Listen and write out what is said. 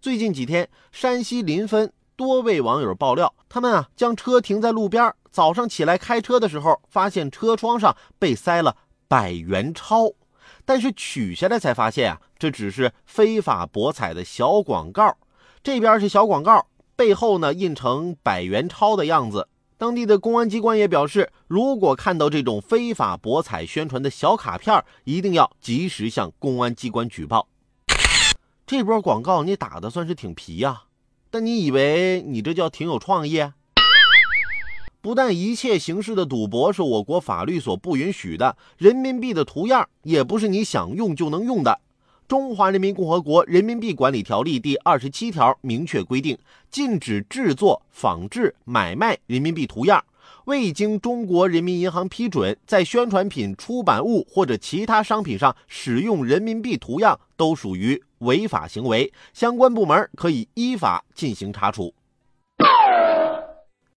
最近几天，山西临汾多位网友爆料，他们啊将车停在路边，早上起来开车的时候，发现车窗上被塞了百元钞，但是取下来才发现啊，这只是非法博彩的小广告。这边是小广告，背后呢印成百元钞的样子。当地的公安机关也表示，如果看到这种非法博彩宣传的小卡片，一定要及时向公安机关举报。这波广告你打的算是挺皮呀，但你以为你这叫挺有创意？不但一切形式的赌博是我国法律所不允许的，人民币的图样也不是你想用就能用的。《中华人民共和国人民币管理条例》第二十七条明确规定，禁止制作、仿制、买卖人民币图样。未经中国人民银行批准，在宣传品、出版物或者其他商品上使用人民币图样，都属于违法行为。相关部门可以依法进行查处。